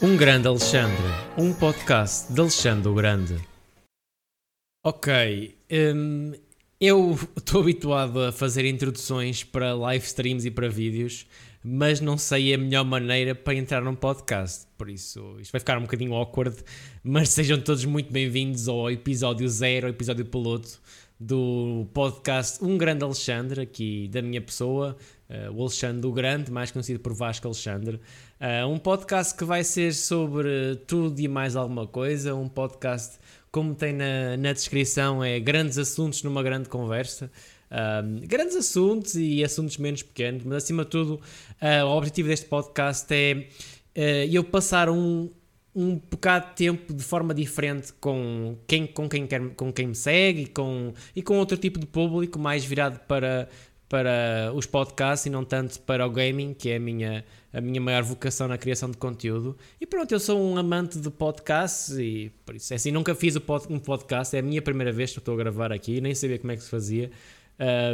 Um Grande Alexandre, um podcast de Alexandre o Grande. Ok, hum, eu estou habituado a fazer introduções para live streams e para vídeos, mas não sei a melhor maneira para entrar num podcast. Por isso, isto vai ficar um bocadinho awkward, mas sejam todos muito bem-vindos ao episódio zero, episódio piloto do podcast Um Grande Alexandre, aqui da minha pessoa, uh, o Alexandre o Grande, mais conhecido por Vasco Alexandre. Uh, um podcast que vai ser sobre tudo e mais alguma coisa, um podcast, como tem na, na descrição, é grandes assuntos numa grande conversa. Uh, grandes assuntos e assuntos menos pequenos, mas acima de tudo, o objetivo deste podcast é eu passar um, um bocado de tempo de forma diferente com quem, com quem, quer, com quem me segue e com, e com outro tipo de público mais virado para, para os podcasts e não tanto para o gaming, que é a minha, a minha maior vocação na criação de conteúdo. E pronto, eu sou um amante de podcasts e por isso é assim, nunca fiz um podcast, é a minha primeira vez que estou a gravar aqui, nem sabia como é que se fazia.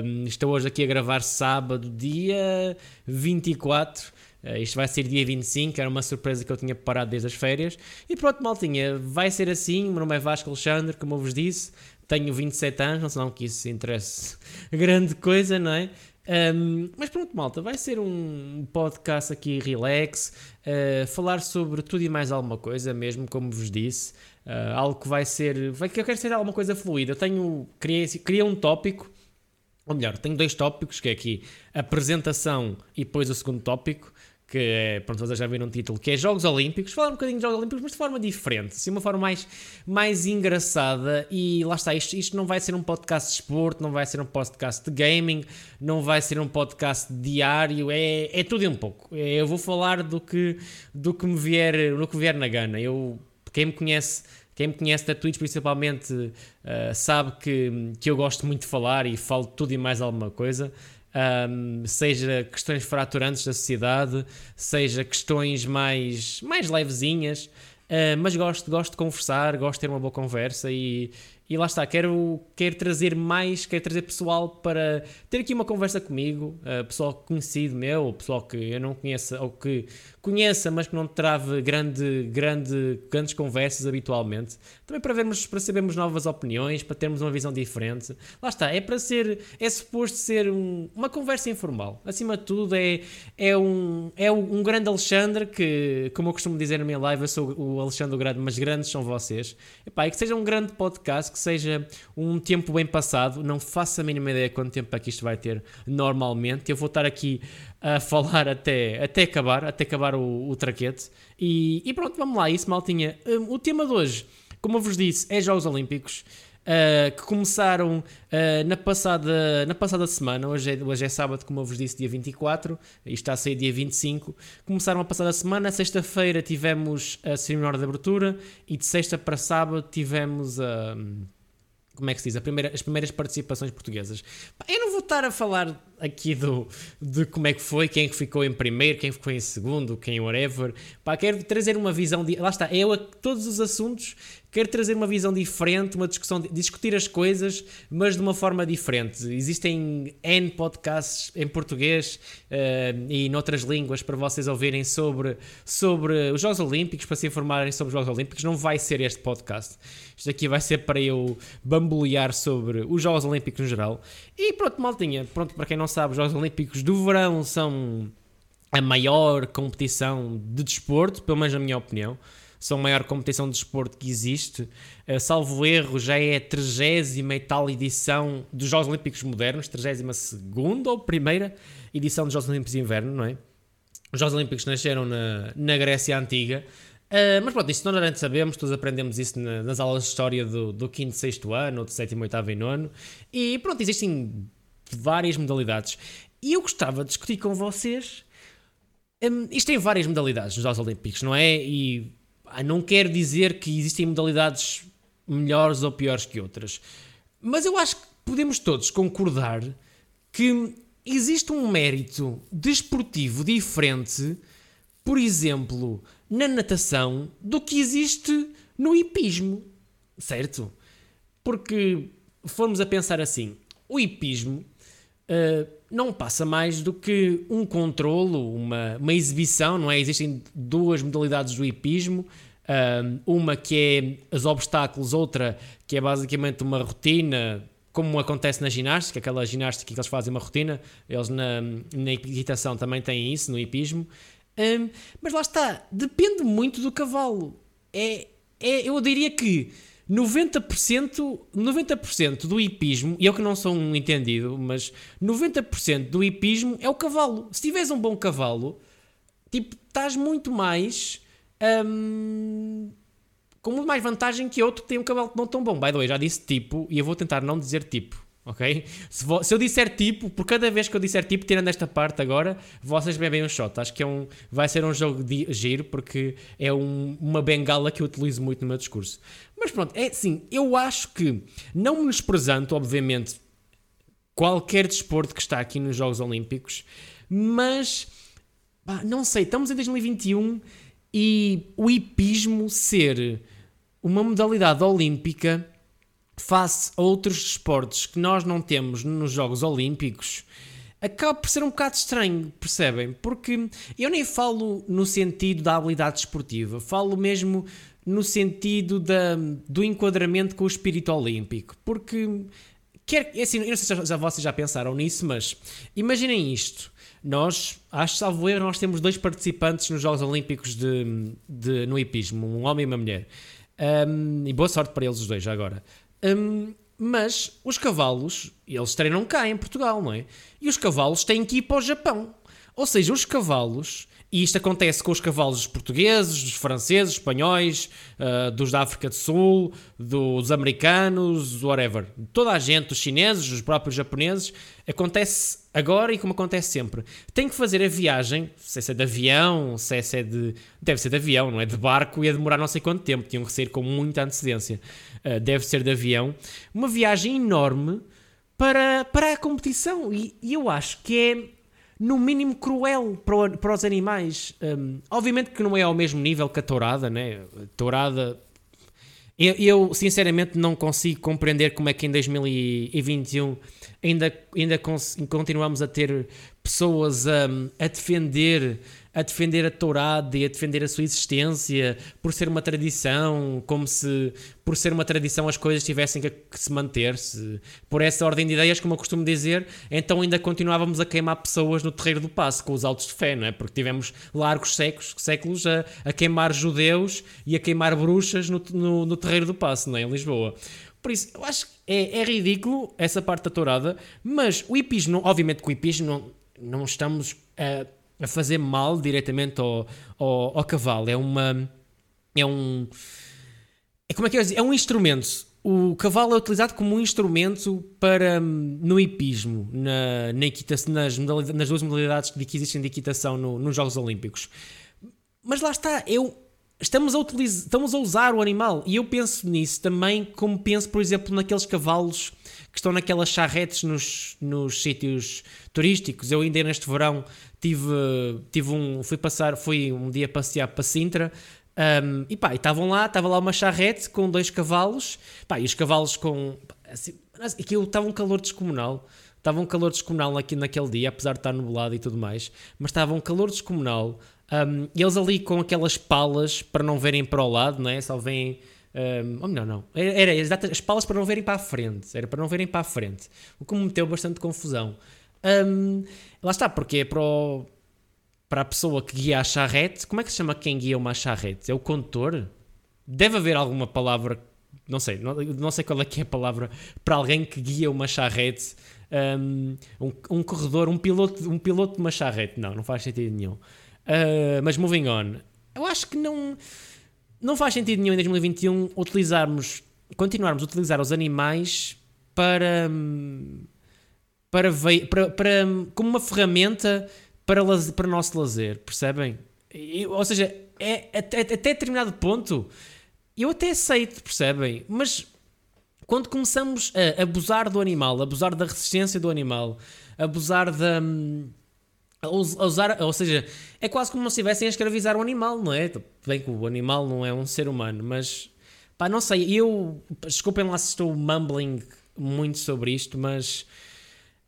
Um, estou hoje aqui a gravar sábado, dia 24 Uh, isto vai ser dia 25, era uma surpresa que eu tinha preparado desde as férias. E pronto, maltinha, vai ser assim. O meu nome é Vasco Alexandre, como eu vos disse. Tenho 27 anos, não sei não que isso interesse grande coisa, não é? Um, mas pronto, malta, vai ser um podcast aqui relax, uh, falar sobre tudo e mais alguma coisa, mesmo como vos disse. Uh, algo que vai ser. Vai, que eu quero ser alguma coisa fluida. Eu tenho. Criei, criei um tópico, ou melhor, tenho dois tópicos, que é aqui apresentação e depois o segundo tópico que é, pronto, vocês já viram um título, que é Jogos Olímpicos, falar um bocadinho de Jogos Olímpicos, mas de forma diferente, assim, uma forma mais, mais engraçada, e lá está, isto, isto não vai ser um podcast de esporte, não vai ser um podcast de gaming, não vai ser um podcast diário, é, é tudo e um pouco, é, eu vou falar do que, do que me vier, do que vier na gana, eu, quem me conhece... Quem me conhece da Twitch principalmente uh, sabe que, que eu gosto muito de falar e falo tudo e mais alguma coisa um, seja questões fraturantes da sociedade, seja questões mais, mais levezinhas, uh, mas gosto, gosto de conversar, gosto de ter uma boa conversa e, e lá está, quero, quero trazer mais, quero trazer pessoal para ter aqui uma conversa comigo, uh, pessoal conhecido meu, pessoal que eu não conheça ou que conheça, mas que não trave grande, grande, grandes conversas habitualmente. Também para vermos, para sabermos novas opiniões, para termos uma visão diferente. Lá está, é para ser, é suposto ser um, uma conversa informal. Acima de tudo, é, é, um, é um grande Alexandre que, como eu costumo dizer na minha live, eu sou o Alexandre Grande, mas grandes são vocês. Epá, e que seja um grande podcast, que seja um tempo bem passado. Não faço a mínima ideia quanto tempo é que isto vai ter normalmente. Eu vou estar aqui a falar até, até acabar, até acabar o, o traquete. E, e, pronto, vamos lá, isso maltinha. Um, o tema de hoje, como eu vos disse, é Jogos Olímpicos. Uh, que começaram uh, na, passada, na passada semana, hoje é, hoje é sábado, como eu vos disse, dia 24, e está a sair dia 25. Começaram a passada semana, sexta-feira tivemos a cerimónia de abertura e de sexta para sábado tivemos a. Uh, como é que se diz? Primeira, as primeiras participações portuguesas. Eu não vou estar a falar aqui do, de como é que foi, quem é ficou em primeiro, quem ficou em segundo, quem whatever. Pá, quero trazer uma visão de. Lá está, eu a todos os assuntos quero trazer uma visão diferente, uma discussão, discutir as coisas, mas de uma forma diferente. Existem N podcasts em português uh, e noutras línguas para vocês ouvirem sobre, sobre os Jogos Olímpicos, para se informarem sobre os Jogos Olímpicos. Não vai ser este podcast. Isto aqui vai ser para eu bambolear sobre os Jogos Olímpicos no geral. E pronto, maltinha, pronto, para quem não sabe, os Jogos Olímpicos do verão são a maior competição de desporto, pelo menos na minha opinião são a maior competição de desporto que existe. Uh, salvo erro, já é a 30 e tal edição dos Jogos Olímpicos Modernos, 32 ou primeira edição dos Jogos Olímpicos de Inverno, não é? Os Jogos Olímpicos nasceram na, na Grécia Antiga. Uh, mas pronto, isso não antes sabemos, todos aprendemos isso na, nas aulas de história do, do 5 e 6 ano, ou do 7 8 e 9. E pronto, existem várias modalidades. E eu gostava de discutir com vocês. Um, isto tem várias modalidades nos Jogos Olímpicos, não é? E não quer dizer que existem modalidades melhores ou piores que outras, mas eu acho que podemos todos concordar que existe um mérito desportivo diferente, por exemplo, na natação, do que existe no hipismo, certo? Porque formos a pensar assim, o hipismo uh, não passa mais do que um controlo, uma, uma exibição, não é? Existem duas modalidades do hipismo, uma que é os obstáculos, outra que é basicamente uma rotina, como acontece na ginástica, aquela ginástica que eles fazem uma rotina, eles na, na equitação também têm isso, no hipismo. Um, mas lá está, depende muito do cavalo. É, é, eu diria que 90%, 90 do hipismo, e eu que não sou um entendido, mas 90% do hipismo é o cavalo. Se tiveres um bom cavalo, tipo, estás muito mais. Um, com muito mais vantagem que outro que tem um cavalo não tão bom. By the way, já disse tipo, e eu vou tentar não dizer tipo ok? Se, vou, se, eu disser tipo, por cada vez que eu disser tipo, tirando esta parte agora, vocês bebem um shot. Acho que é um, vai ser um jogo de giro, porque é um, uma bengala que eu utilizo muito no meu discurso. Mas pronto, é assim, eu acho que, não menosprezando, obviamente, qualquer desporto que está aqui nos Jogos Olímpicos, mas, pá, não sei, estamos em 2021 e o hipismo ser uma modalidade olímpica face a outros esportes que nós não temos nos Jogos Olímpicos, acaba por ser um bocado estranho, percebem? Porque eu nem falo no sentido da habilidade esportiva, falo mesmo no sentido da, do enquadramento com o espírito olímpico. Porque, quer, é assim, eu não sei se já, vocês já pensaram nisso, mas imaginem isto. Nós, acho salvo erro, nós temos dois participantes nos Jogos Olímpicos de, de, no hipismo, um homem e uma mulher. Um, e boa sorte para eles os dois, já agora. Um, mas os cavalos, eles treinam cá em Portugal, não é? E os cavalos têm que ir para o Japão. Ou seja, os cavalos e isto acontece com os cavalos portugueses, dos franceses, espanhóis, uh, dos da África do Sul, dos americanos, whatever. Toda a gente, os chineses, os próprios japoneses. Acontece agora e como acontece sempre. Tem que fazer a viagem, se é de avião, se é de. Deve ser de avião, não é? De barco, ia demorar não sei quanto tempo. Tinham que sair com muita antecedência. Uh, deve ser de avião. Uma viagem enorme para, para a competição. E, e eu acho que é no mínimo cruel para, para os animais. Um, obviamente que não é ao mesmo nível que a tourada, né? A tourada. Eu, sinceramente não consigo compreender como é que em 2021 ainda, ainda continuamos a ter pessoas a, a defender a defender a tourada e a defender a sua existência por ser uma tradição, como se por ser uma tradição as coisas tivessem que, que se manter, -se. por essa ordem de ideias, como eu costumo dizer, então ainda continuávamos a queimar pessoas no terreiro do passo com os autos de fé, não é? Porque tivemos largos séculos, séculos a, a queimar judeus e a queimar bruxas no, no, no terreiro do passo, não é? Em Lisboa. Por isso, eu acho que é, é ridículo essa parte da tourada, mas o hipismo, obviamente que o hipismo não, não estamos a a fazer mal diretamente ao, ao, ao cavalo. É uma. É um. É como é que é? É um instrumento. O cavalo é utilizado como um instrumento para no hipismo, na, na equitação, nas, nas duas modalidades que existem de equitação no, nos Jogos Olímpicos. Mas lá está, eu, estamos, a utilizar, estamos a usar o animal. E eu penso nisso também, como penso, por exemplo, naqueles cavalos que estão naquelas charretes nos, nos sítios turísticos. Eu ainda neste verão tive, tive um, fui passar, fui um dia passear para Sintra um, e pá, estavam lá, estava lá uma charrete com dois cavalos, pá, e os cavalos com, assim, aquilo estava um calor descomunal, estava um calor descomunal aqui naquele dia, apesar de estar nublado e tudo mais, mas estava um calor descomunal, um, eles ali com aquelas palas para não verem para o lado, não é? Só vêm um, ou melhor, não. Era, era as palas para não verem para a frente. Era para não verem para a frente. O que me meteu bastante confusão. Um, lá está, porque é para, o, para a pessoa que guia a charrete. Como é que se chama quem guia uma charrete? É o condutor? Deve haver alguma palavra. Não sei, não, não sei qual é que é a palavra para alguém que guia uma charrete. Um, um corredor, um piloto, um piloto de uma charrete. Não, não faz sentido nenhum. Uh, mas moving on. Eu acho que não não faz sentido nenhum em 2021 utilizarmos, continuarmos a utilizar os animais para, para, para, para como uma ferramenta para, para o nosso lazer, percebem? ou seja, é, até, até determinado ponto eu até aceito, percebem? Mas quando começamos a abusar do animal, abusar da resistência do animal, abusar da a usar, ou seja, é quase como se estivessem a escravizar o animal, não é? Bem que o animal não é um ser humano, mas pá, não sei, eu desculpem lá se estou mumbling muito sobre isto, mas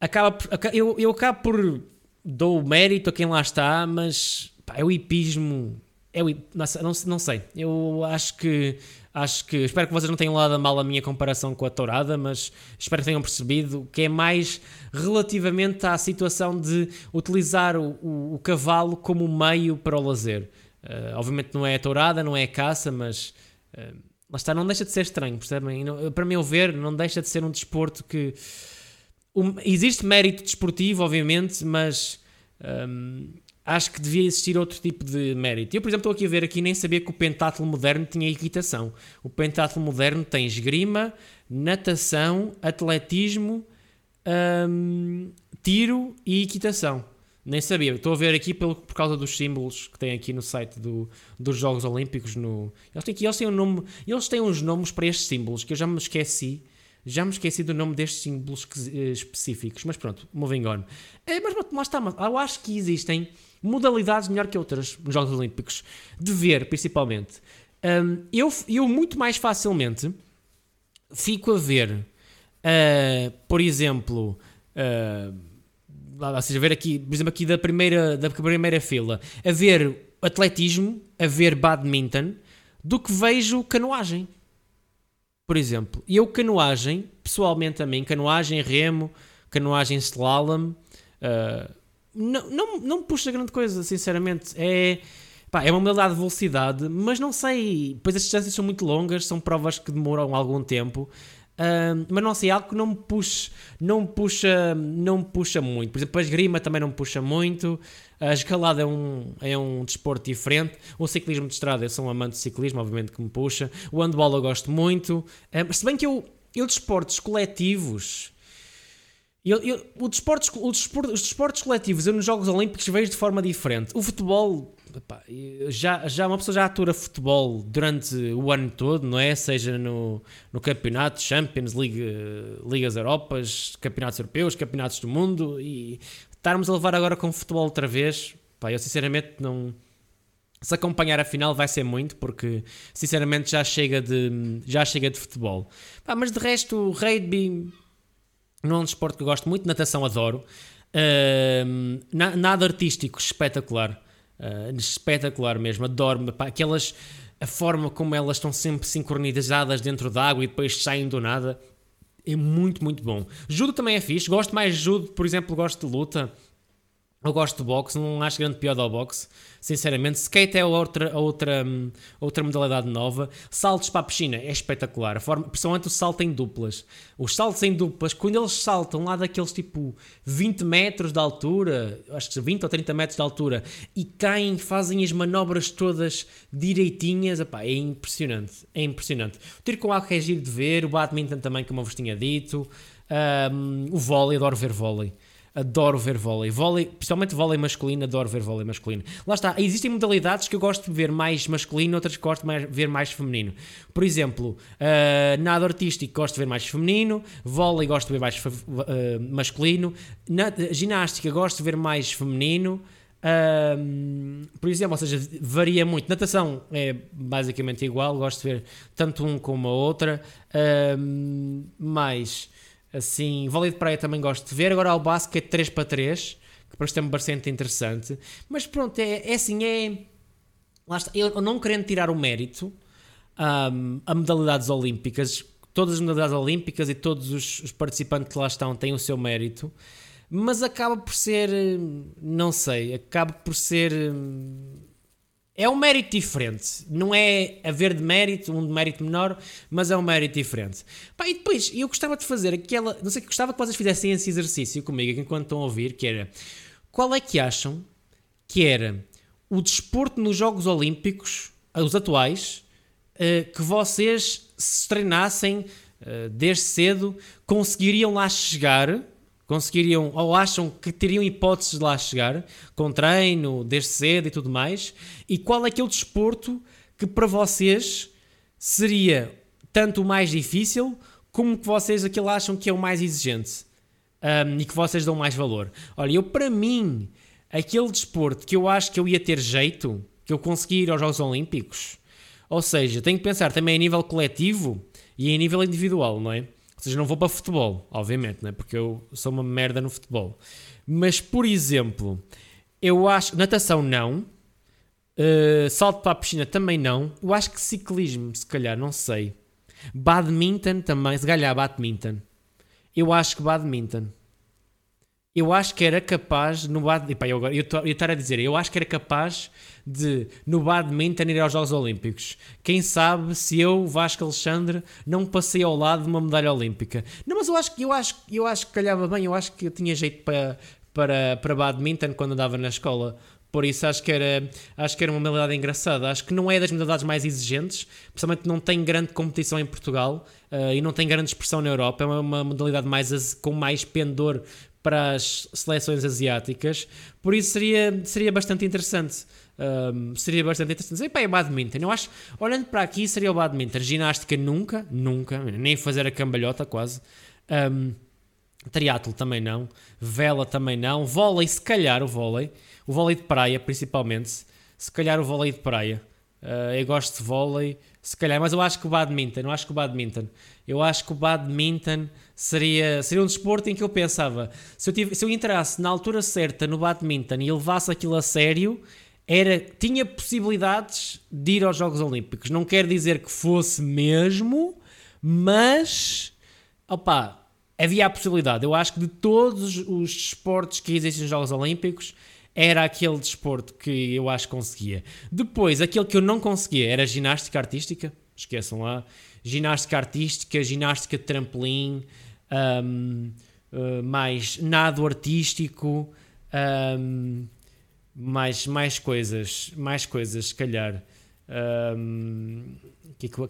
acaba eu, eu acabo por dou mérito a quem lá está, mas pá, é o hipismo. É o, não, não sei. Eu acho que acho que espero que vocês não tenham lado a mal a minha comparação com a tourada, mas espero que tenham percebido que é mais relativamente à situação de utilizar o, o, o cavalo como meio para o lazer. Uh, obviamente não é a tourada, não é a caça, mas uh, lá está, não deixa de ser estranho, percebem? Não, para meu ver, não deixa de ser um desporto que um, existe mérito desportivo, obviamente, mas um, acho que devia existir outro tipo de mérito. Eu, por exemplo, estou aqui a ver aqui nem sabia que o pentátulo moderno tinha equitação. O pentátulo moderno tem esgrima, natação, atletismo, um, tiro e equitação. Nem sabia. Estou a ver aqui pelo, por causa dos símbolos que tem aqui no site do, dos Jogos Olímpicos. No, eles, têm aqui, eles, têm um nome, eles têm uns nomes para estes símbolos que eu já me esqueci. Já me esqueci do nome destes símbolos eh, específicos. Mas pronto, moving on. É, mas lá está. Mas eu acho que existem modalidades melhor que outras nos Jogos Olímpicos. De ver, principalmente. Um, eu, eu muito mais facilmente fico a ver, uh, por exemplo... Uh, ou seja, ver aqui, por exemplo, aqui da primeira, da primeira fila, a ver atletismo, a ver badminton, do que vejo canoagem. Por exemplo, e eu canoagem, pessoalmente a mim, canoagem, remo, canoagem slalom, uh, não, não, não me puxa grande coisa, sinceramente. É, pá, é uma modalidade de velocidade, mas não sei, pois as distâncias são muito longas, são provas que demoram algum tempo. Mas não sei, algo que não me puxa, não me puxa, não me puxa muito. Por exemplo, a esgrima também não me puxa muito. A escalada é um, é um desporto diferente. O ciclismo de estrada, eu sou um amante de ciclismo, obviamente que me puxa. O handball eu gosto muito. Uh, se bem que eu, eu desportos coletivos. Eu, eu, o o desporto, os desportos coletivos eu nos Jogos Olímpicos vejo de forma diferente. O futebol epá, já, já uma pessoa já atura futebol durante o ano todo, não é? Seja no, no campeonato, Champions League, Ligas Europas, campeonatos europeus, campeonatos do mundo e estarmos a levar agora com futebol outra vez, pá, eu sinceramente não. Se acompanhar a final vai ser muito, porque sinceramente já chega de, já chega de futebol. Pá, mas de resto, o rugby não é um desporto que eu gosto muito, natação adoro. Uh, nada artístico, espetacular. Uh, espetacular mesmo, adoro pá, aquelas a forma como elas estão sempre sincronizadas dentro da água e depois saem do nada é muito, muito bom. Judo também é fixe, gosto mais de judo, por exemplo, gosto de luta. Eu gosto de boxe, não acho grande piada ao boxe, sinceramente. Skate é outra, outra, outra modalidade nova. Saltos para a piscina é espetacular, a forma, principalmente o salto em duplas. Os saltos em duplas, quando eles saltam lá daqueles tipo 20 metros de altura, acho que 20 ou 30 metros de altura, e caem, fazem as manobras todas direitinhas, epá, é impressionante. É impressionante. O tiro com água é giro de ver, o badminton também, como eu vos tinha dito, um, o vôlei, adoro ver vôlei adoro ver vôlei. vôlei. Principalmente vôlei masculino, adoro ver vôlei masculino. Lá está, existem modalidades que eu gosto de ver mais masculino, outras que gosto de ver mais feminino. Por exemplo, uh, nado artístico gosto de ver mais feminino, vôlei gosto de ver mais uh, masculino, na, ginástica gosto de ver mais feminino. Uh, por exemplo, ou seja, varia muito. Natação é basicamente igual, gosto de ver tanto um como a outra, uh, mas Assim, vôlei de praia também gosto de ver. Agora há o basquete 3 para 3, que parece também bastante interessante. Mas pronto, é, é assim, é. Lá está, eu não querendo tirar o mérito um, a modalidades olímpicas, todas as modalidades olímpicas e todos os, os participantes que lá estão têm o seu mérito, mas acaba por ser, não sei, acaba por ser é um mérito diferente. Não é haver de mérito, um de mérito menor, mas é um mérito diferente. Pá, e depois, eu gostava de fazer aquela. Não sei, gostava que vocês fizessem esse exercício comigo enquanto estão a ouvir, que era. Qual é que acham que era o desporto nos Jogos Olímpicos, os atuais, eh, que vocês se treinassem eh, desde cedo, conseguiriam lá chegar conseguiriam ou acham que teriam hipóteses de lá chegar com treino, desde cedo e tudo mais? E qual é aquele desporto que para vocês seria tanto o mais difícil como que vocês aquele acham que é o mais exigente um, e que vocês dão mais valor? Olha, eu para mim, aquele desporto que eu acho que eu ia ter jeito, que eu consegui ir aos Jogos Olímpicos, ou seja, tenho que pensar também a nível coletivo e a nível individual, não é? Seja, não vou para futebol, obviamente, né? porque eu sou uma merda no futebol. Mas, por exemplo, eu acho. Natação não. Uh, salto para a piscina também não. Eu acho que ciclismo, se calhar, não sei. Badminton também, se calhar badminton. Eu acho que badminton. Eu acho que era capaz no badminton. Eu, eu, eu estar a dizer, eu acho que era capaz de no badminton ir aos Jogos Olímpicos. Quem sabe se eu, Vasco Alexandre, não passei ao lado de uma medalha olímpica. Não, mas eu acho que eu acho, eu acho que calhava bem, eu acho que eu tinha jeito para, para, para badminton quando andava na escola. Por isso acho que era, acho que era uma modalidade engraçada. Acho que não é das modalidades mais exigentes, principalmente não tem grande competição em Portugal uh, e não tem grande expressão na Europa. É uma, uma modalidade mais, com mais pendor para as seleções asiáticas. Por isso seria, seria bastante interessante. Um, seria bastante interessante. E pá, é badminton. Eu acho, olhando para aqui, seria o badminton. Ginástica nunca, nunca, nem fazer a cambalhota quase. Um, triatlo também não. Vela também não. Vôlei, se calhar o vôlei. O vôlei de praia, principalmente. Se calhar o vôlei de praia. Uh, eu gosto de vôlei, se calhar, mas eu acho que o badminton, eu acho que o badminton, eu acho que o badminton seria, seria um desporto em que eu pensava, se eu, tive, se eu entrasse na altura certa no badminton e levasse aquilo a sério, era, tinha possibilidades de ir aos Jogos Olímpicos. Não quer dizer que fosse mesmo, mas opa, havia a possibilidade. Eu acho que de todos os desportos que existem nos Jogos Olímpicos, era aquele desporto que eu acho que conseguia. Depois, aquele que eu não conseguia era ginástica artística. Esqueçam lá. Ginástica artística, ginástica de trampolim, um, uh, mais nado artístico, um, mais, mais coisas, mais coisas, se calhar. Um,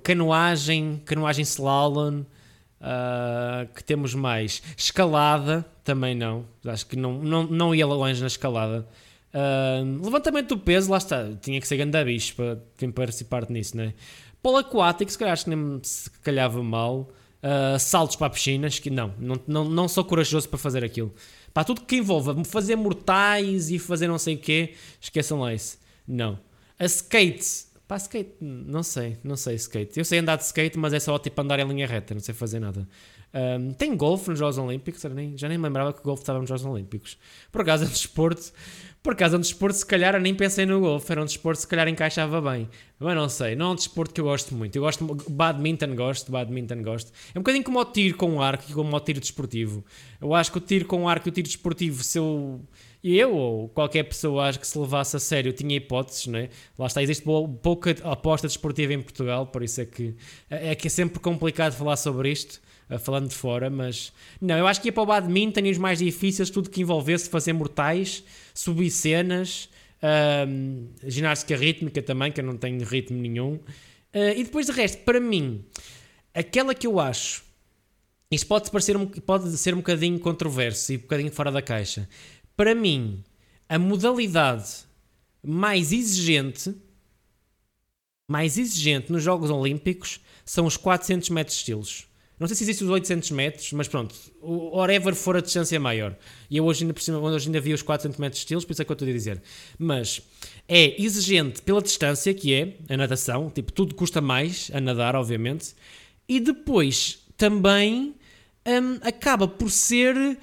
canoagem, canoagem slalom, uh, que temos mais. Escalada, também não. Acho que não, não, não ia longe na escalada. Uh, levantamento do peso, lá está. Tinha que ser grande bicho para quem participar nisso, né? Polo aquático, se calhar acho que nem se calhava mal. Uh, saltos para piscinas, que não, não, não, não sou corajoso para fazer aquilo. Para tudo que envolva fazer mortais e fazer não sei o quê, esqueçam lá isso. Não. A skate, Pá, skate, não sei, não sei skate. Eu sei andar de skate, mas é só tipo andar em linha reta, não sei fazer nada. Um, tem golfe nos Jogos Olímpicos, nem, já nem me lembrava que o golfe estava nos Jogos Olímpicos. Por acaso é um desporto, por acaso é um desporto, se calhar eu nem pensei no golfe, era um desporto se calhar encaixava bem. Mas não sei, não é um desporto que eu gosto muito. Eu gosto, badminton gosto, badminton gosto. É um bocadinho como o tiro com arco e como o tiro desportivo. Eu acho que o tiro com arco e o tiro desportivo, se eu eu ou qualquer pessoa acho que se levasse a sério tinha hipóteses, não é? Lá está, existe pouca aposta desportiva em Portugal, por isso é que é que é sempre complicado falar sobre isto, falando de fora, mas não, eu acho que ia para o badminton e os mais difíceis, tudo que envolvesse fazer mortais, subir cenas, um, ginástica rítmica também, que eu não tenho ritmo nenhum. Uh, e depois de resto, para mim, aquela que eu acho, isto pode, parecer um, pode ser um bocadinho controverso e um bocadinho fora da caixa, para mim, a modalidade mais exigente, mais exigente nos Jogos Olímpicos são os 400 metros estilos. Não sei se existem os 800 metros, mas pronto, o whatever for a distância maior. E eu hoje ainda, por cima, hoje ainda vi os 400 metros estilos, por isso é que eu estou a dizer. Mas é exigente pela distância, que é a natação, tipo, tudo custa mais a nadar, obviamente, e depois também hum, acaba por ser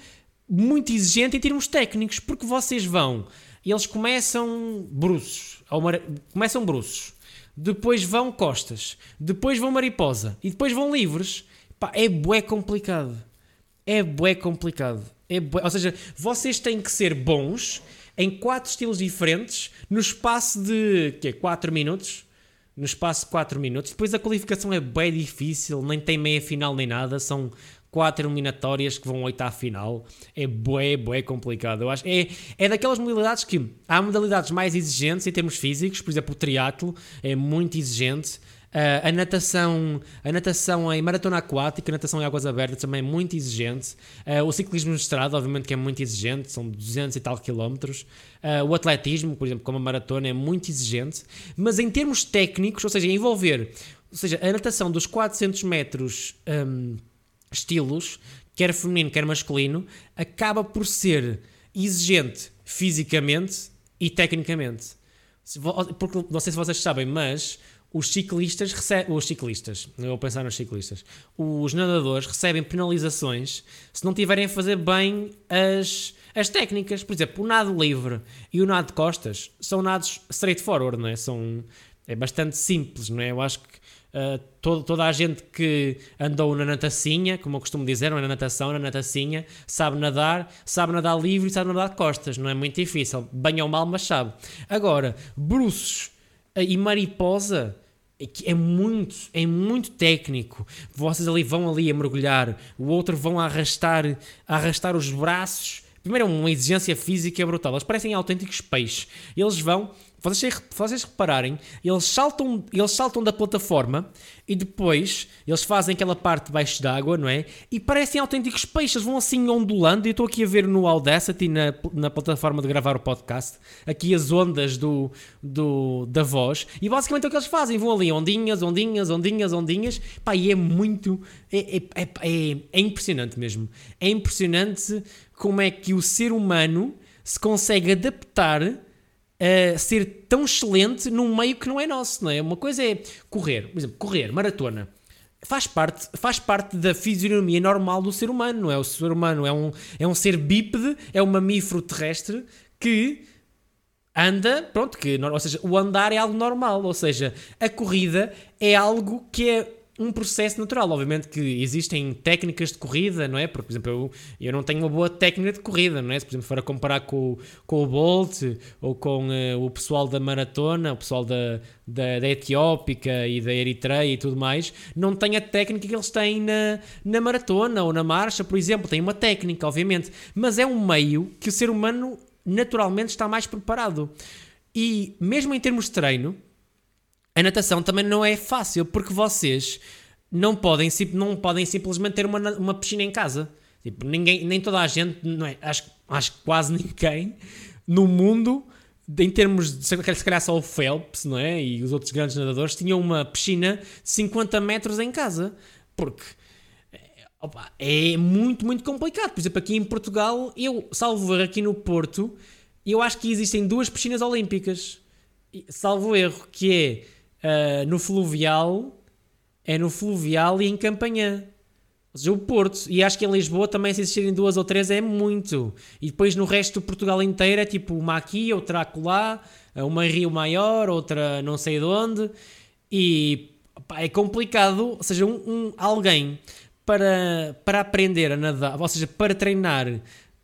muito exigente em termos técnicos, porque vocês vão e eles começam bruços, começam bruços, depois vão costas, depois vão mariposa e depois vão livres. Pá, é bué complicado. É bué complicado. É bué, ou seja, vocês têm que ser bons em quatro estilos diferentes no espaço de quê? 4 minutos. No espaço de 4 minutos. Depois a qualificação é bem difícil, nem tem meia final nem nada. São quatro eliminatórias que vão oito à final. É bué, bué complicado. Eu acho é, é daquelas modalidades que há modalidades mais exigentes em termos físicos, por exemplo, o triatlo é muito exigente. Uh, a natação, a natação em maratona aquática, a natação em águas abertas também é muito exigente. Uh, o ciclismo de estrada, obviamente, que é muito exigente, são 200 e tal quilómetros. Uh, o atletismo, por exemplo, como a maratona, é muito exigente. Mas em termos técnicos, ou seja, envolver, ou seja, a natação dos 400 metros. Um, estilos, quer feminino, quer masculino, acaba por ser exigente fisicamente e tecnicamente. Porque não sei se vocês sabem, mas os ciclistas recebem. Os ciclistas, eu vou pensar nos ciclistas. Os nadadores recebem penalizações se não tiverem a fazer bem as, as técnicas. Por exemplo, o nado livre e o nado de costas são nados straightforward, não é? São, é bastante simples, não é? Eu acho que uh, todo, toda a gente que andou na natacinha, como eu costumo dizer, é na natação, na natacinha, sabe nadar, sabe nadar livre e sabe nadar de costas. Não é muito difícil. Bem ou mal, mas sabe. Agora, bruços uh, e mariposa é, é muito, é muito técnico. Vocês ali vão ali a mergulhar, o outro vão a arrastar, a arrastar os braços. Primeiro é uma exigência física brutal. Eles parecem autênticos peixes. Eles vão vocês, vocês repararem, eles saltam, eles saltam da plataforma e depois eles fazem aquela parte debaixo d'água, não é? E parecem autênticos peixes, vão assim ondulando. E eu estou aqui a ver no Audacity, na, na plataforma de gravar o podcast, aqui as ondas do, do, da voz. E basicamente é o que eles fazem: vão ali ondinhas, ondinhas, ondinhas, ondinhas. Pá, e é muito. É, é, é, é, é impressionante mesmo. É impressionante como é que o ser humano se consegue adaptar a ser tão excelente num meio que não é nosso, não é? Uma coisa é correr, por exemplo, correr, maratona. Faz parte, faz parte da fisionomia normal do ser humano, não é? O ser humano é um, é um ser bípede, é um mamífero terrestre que anda, pronto, que, ou seja, o andar é algo normal, ou seja, a corrida é algo que é um processo natural. Obviamente que existem técnicas de corrida, não é? Porque, por exemplo, eu, eu não tenho uma boa técnica de corrida, não é? Se, por exemplo, for a comparar com, com o Bolt ou com uh, o pessoal da maratona, o pessoal da, da, da Etiópica e da Eritreia e tudo mais, não tem a técnica que eles têm na, na maratona ou na marcha, por exemplo. Tem uma técnica, obviamente, mas é um meio que o ser humano naturalmente está mais preparado. E mesmo em termos de treino, a natação também não é fácil porque vocês não podem, não podem simplesmente ter uma, uma piscina em casa. Tipo, ninguém, nem toda a gente, não é, acho, acho que quase ninguém no mundo, em termos de se calhar só o Phelps não é? e os outros grandes nadadores, tinham uma piscina de 50 metros em casa. Porque opa, é muito, muito complicado. Por exemplo, aqui em Portugal, eu salvo erro aqui no Porto, eu acho que existem duas piscinas olímpicas. Salvo erro, que é uh, no Fluvial, é no Fluvial e em Campanhã. Ou seja, o Porto. E acho que em Lisboa também, se existirem duas ou três, é muito. E depois no resto do Portugal inteiro é tipo uma aqui, outra acolá, uma em Rio Maior, outra não sei de onde. E pá, é complicado. Ou seja, um, um, alguém para, para aprender a nadar, ou seja, para treinar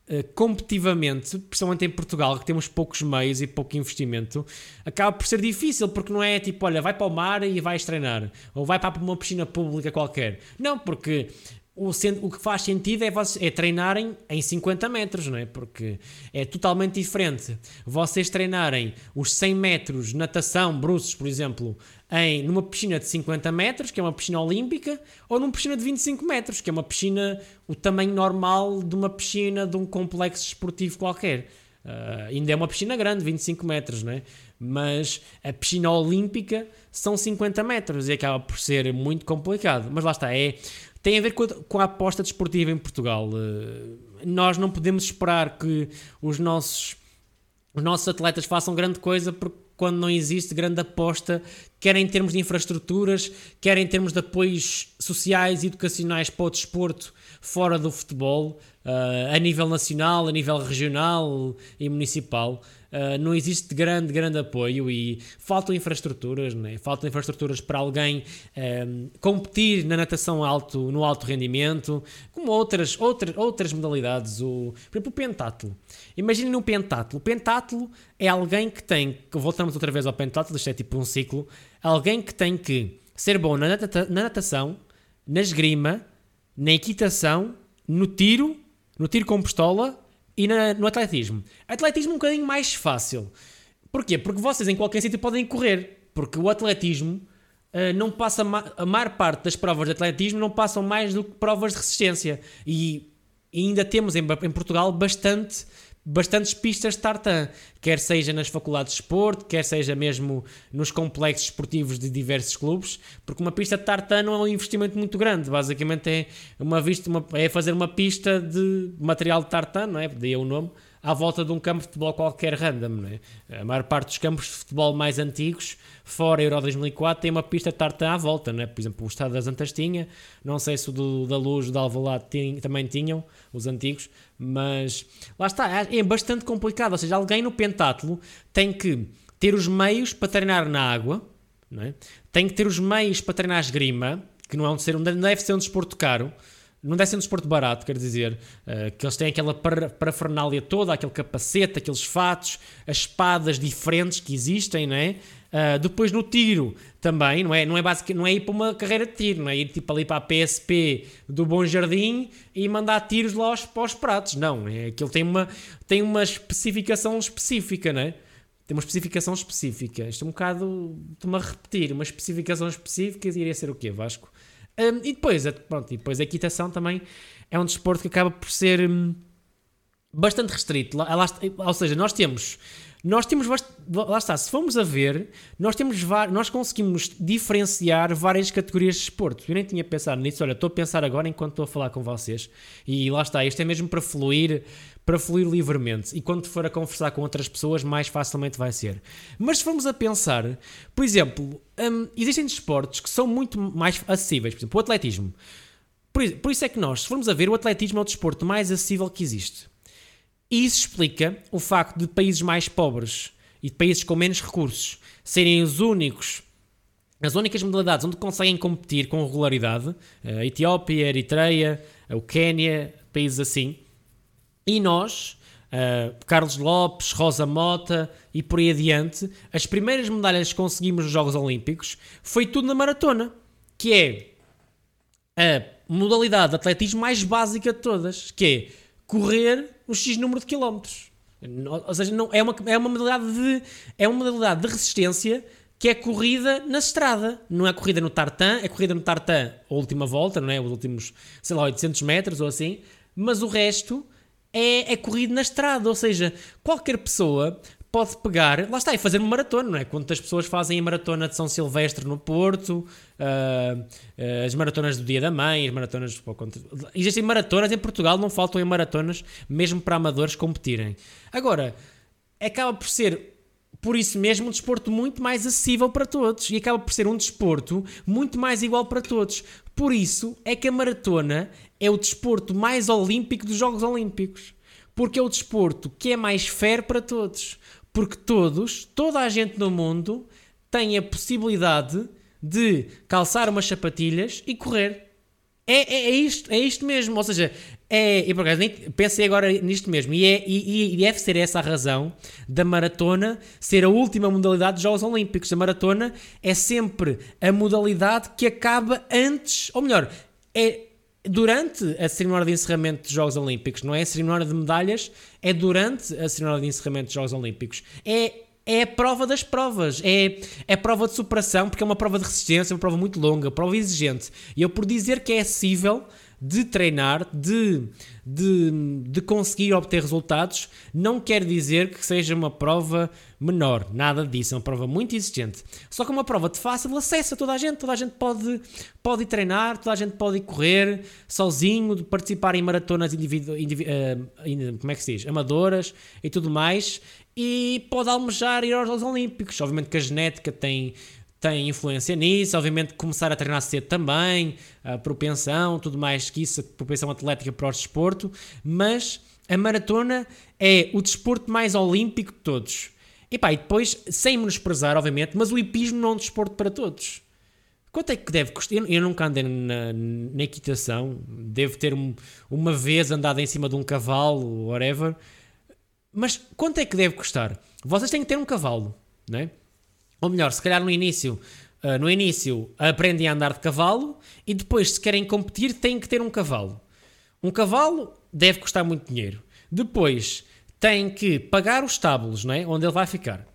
uh, competitivamente, principalmente em Portugal, que temos poucos meios e pouco investimento, acaba por ser difícil, porque não é tipo, olha, vai para o mar e vais treinar, ou vai para uma piscina pública qualquer. Não, porque o, o, que faz sentido é, vocês, é treinarem em 50 metros, não é? Porque é totalmente diferente vocês treinarem os 100 metros natação, bruços, por exemplo, em numa piscina de 50 metros, que é uma piscina olímpica, ou numa piscina de 25 metros, que é uma piscina, o tamanho normal de uma piscina de um complexo esportivo qualquer. Uh, ainda é uma piscina grande, 25 metros, não é? Mas a piscina olímpica são 50 metros e acaba por ser muito complicado. Mas lá está, é, tem a ver com a, com a aposta desportiva em Portugal. Uh, nós não podemos esperar que os nossos, os nossos atletas façam grande coisa porque quando não existe grande aposta, quer em termos de infraestruturas, quer em termos de apoios sociais e educacionais para o desporto fora do futebol, uh, a nível nacional, a nível regional e municipal. Uh, não existe grande, grande apoio e faltam infraestruturas, né? faltam infraestruturas para alguém um, competir na natação alto, no alto rendimento, como outras, outras, outras modalidades, o, por exemplo, o pentátulo. Imaginem um pentátulo. O pentátulo é alguém que tem, voltamos outra vez ao pentátulo, isto é tipo um ciclo, alguém que tem que ser bom na, nata, na natação, na esgrima, na equitação, no tiro, no tiro com pistola e na, no atletismo. Atletismo um bocadinho mais fácil. Porquê? Porque vocês em qualquer sítio podem correr. Porque o atletismo uh, não passa. A maior parte das provas de atletismo não passam mais do que provas de resistência. E, e ainda temos em, em Portugal bastante bastantes pistas de tartan, quer seja nas faculdades de esporte, quer seja mesmo nos complexos esportivos de diversos clubes, porque uma pista de tartan não é um investimento muito grande, basicamente é, uma vista, uma, é fazer uma pista de material de tartan, não é? Daí é o nome, à volta de um campo de futebol qualquer random. Não é? A maior parte dos campos de futebol mais antigos, fora Euro 2004, tem uma pista tartan à volta. Não é? Por exemplo, o Estado das Antas tinha, não sei se o do, da Luz, da Alvalade também tinham, os antigos, mas lá está, é, é bastante complicado. Ou seja, alguém no pentátulo tem que ter os meios para treinar na água, não é? tem que ter os meios para treinar esgrima, que não, é um, não deve ser um desporto caro, não deve ser um desporto barato, quer dizer, uh, que eles têm aquela parafernália toda, aquele capacete, aqueles fatos, as espadas diferentes que existem, não é? Uh, depois no tiro também, não é? Não é, basic, não é ir para uma carreira de tiro, não é ir tipo ali para a PSP do Bom Jardim e mandar tiros lá aos, para os pratos, não. É, aquilo tem uma, tem uma especificação específica, não é? Tem uma especificação específica. Isto é um bocado, estou-me a repetir, uma especificação específica iria ser o quê, Vasco? Um, e, depois, pronto, e depois a equitação também é um desporto que acaba por ser hum, bastante restrito. Ou seja, nós temos. Nós temos, lá está, se formos a ver, nós temos nós conseguimos diferenciar várias categorias de desporto. Eu nem tinha pensado nisso, olha, estou a pensar agora enquanto estou a falar com vocês. E lá está, isto é mesmo para fluir, para fluir livremente. E quando for a conversar com outras pessoas, mais facilmente vai ser. Mas se formos a pensar, por exemplo, um, existem desportos que são muito mais acessíveis. Por exemplo, o atletismo. Por isso é que nós, se formos a ver, o atletismo é o desporto mais acessível que existe. E isso explica o facto de países mais pobres e de países com menos recursos serem os únicos as únicas modalidades onde conseguem competir com regularidade, a Etiópia, a Eritreia, o Quénia, países assim, e nós, Carlos Lopes, Rosa Mota e por aí adiante, as primeiras medalhas que conseguimos nos Jogos Olímpicos foi tudo na maratona, que é a modalidade de atletismo mais básica de todas, que é correr o X número de quilómetros. Ou seja, não, é, uma, é, uma modalidade de, é uma modalidade de resistência que é corrida na estrada. Não é corrida no tartan, é corrida no tartan a última volta, não é? Os últimos, sei lá, 800 metros ou assim. Mas o resto é, é corrido na estrada, ou seja, qualquer pessoa pode pegar, lá está, e fazer uma maratona, não é? Quantas pessoas fazem a maratona de São Silvestre no Porto, uh, uh, as maratonas do Dia da Mãe, as maratonas. Existem maratonas em Portugal, não faltam em maratonas, mesmo para amadores competirem. Agora, acaba por ser. Por isso mesmo, um desporto muito mais acessível para todos e acaba por ser um desporto muito mais igual para todos. Por isso é que a maratona é o desporto mais olímpico dos Jogos Olímpicos. Porque é o desporto que é mais fair para todos. Porque todos, toda a gente no mundo, tem a possibilidade de calçar umas sapatilhas e correr. É, é, é isto, é isto mesmo. Ou seja, é, e por acaso pensei agora nisto mesmo, e, é, e, e, deve ser essa a razão da maratona ser a última modalidade dos Jogos Olímpicos. A maratona é sempre a modalidade que acaba antes, ou melhor, é durante a cerimónia de encerramento dos Jogos Olímpicos, não é a cerimónia de medalhas, é durante a cerimónia de encerramento dos Jogos Olímpicos. É, é a prova das provas, é, é a prova de superação, porque é uma prova de resistência, uma prova muito longa, prova exigente. E eu, por dizer que é acessível de treinar, de, de, de conseguir obter resultados, não quer dizer que seja uma prova menor, nada disso, é uma prova muito exigente. Só que é uma prova de fácil acesso a toda a gente, toda a gente pode, pode ir treinar, toda a gente pode ir correr sozinho, participar em maratonas uh, como é que se diz? amadoras e tudo mais, e pode almejar ir aos Olímpicos. Obviamente que a genética tem tem influência nisso, obviamente começar a treinar cedo também, a propensão, tudo mais que isso, a propensão atlética para o desporto, mas a maratona é o desporto mais olímpico de todos. E pá, e depois, sem menosprezar, obviamente, mas o hipismo não é um desporto para todos. Quanto é que deve custar? Eu, nunca andei na, na equitação, devo ter um, uma vez andado em cima de um cavalo, whatever, mas quanto é que deve custar? Vocês têm que ter um cavalo, não é? Ou melhor, se calhar no início, uh, no início aprendem a andar de cavalo e depois, se querem competir, têm que ter um cavalo. Um cavalo deve custar muito dinheiro. Depois, têm que pagar os estábulos, não é? onde ele vai ficar.